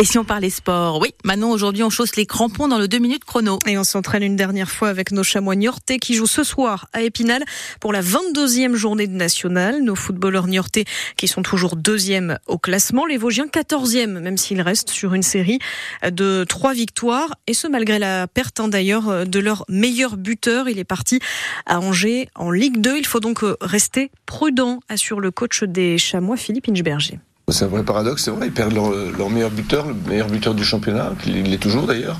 Et si on parlait sport Oui, maintenant aujourd'hui on chausse les crampons dans le 2 minutes chrono. Et on s'entraîne une dernière fois avec nos chamois niortais qui jouent ce soir à Épinal pour la 22e journée de nationale. Nos footballeurs niortais qui sont toujours deuxième au classement. Les Vosgiens 14e, même s'ils restent sur une série de trois victoires. Et ce malgré la perte hein, d'ailleurs de leur meilleur buteur. Il est parti à Angers en Ligue 2. Il faut donc rester prudent, assure le coach des chamois Philippe Inchberger. C'est un vrai paradoxe, c'est vrai, ils perdent leur, meilleur buteur, le meilleur buteur du championnat, il l'est toujours d'ailleurs,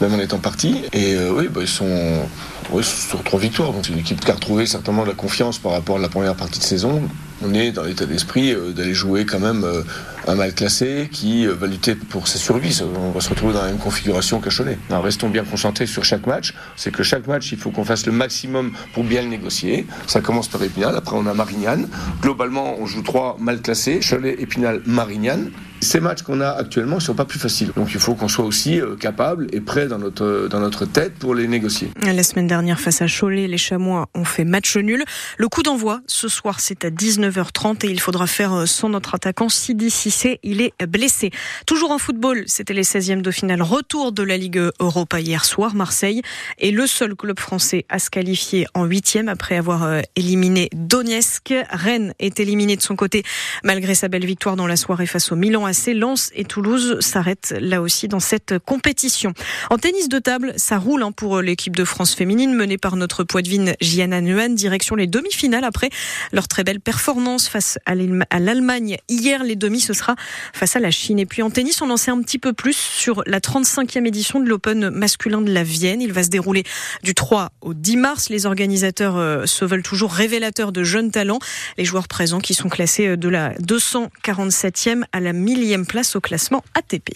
même en étant parti. Et euh, oui, bah, ils sont sur trois victoires. C'est une équipe qui a retrouvé certainement de la confiance par rapport à la première partie de saison. On est dans l'état d'esprit euh, d'aller jouer quand même euh, un mal classé qui va lutter pour sa survie. On va se retrouver dans la même configuration qu'à Cholet. restons bien concentrés sur chaque match. C'est que chaque match, il faut qu'on fasse le maximum pour bien le négocier. Ça commence par Épinal, après on a Marignane. Globalement, on joue trois mal classés, Cholet, Épinal, Marignane. Ces matchs qu'on a actuellement ne sont pas plus faciles. Donc il faut qu'on soit aussi euh, capable et prêt dans notre, dans notre tête pour les négocier. La semaine dernière, face à Cholet, les Chamois ont fait match nul. Le coup d'envoi, ce soir, c'est à 19h30 et il faudra faire euh, sans notre attaquant Sidi Cissé. Il est blessé. Toujours en football, c'était les 16e de finale. Retour de la Ligue Europa hier soir. Marseille est le seul club français à se qualifier en 8e après avoir euh, éliminé Donetsk. Rennes est éliminé de son côté malgré sa belle victoire dans la soirée face au Milan Lens et Toulouse s'arrêtent là aussi dans cette compétition. En tennis de table, ça roule hein, pour l'équipe de France féminine menée par notre poitevine Gianna Nuan, direction les demi-finales après leur très belle performance face à l'Allemagne. Hier, les demi, ce sera face à la Chine. Et puis en tennis, on en sait un petit peu plus sur la 35e édition de l'Open masculin de la Vienne. Il va se dérouler du 3 au 10 mars. Les organisateurs euh, se veulent toujours révélateurs de jeunes talents. Les joueurs présents qui sont classés euh, de la 247e à la 1000 place au classement ATP.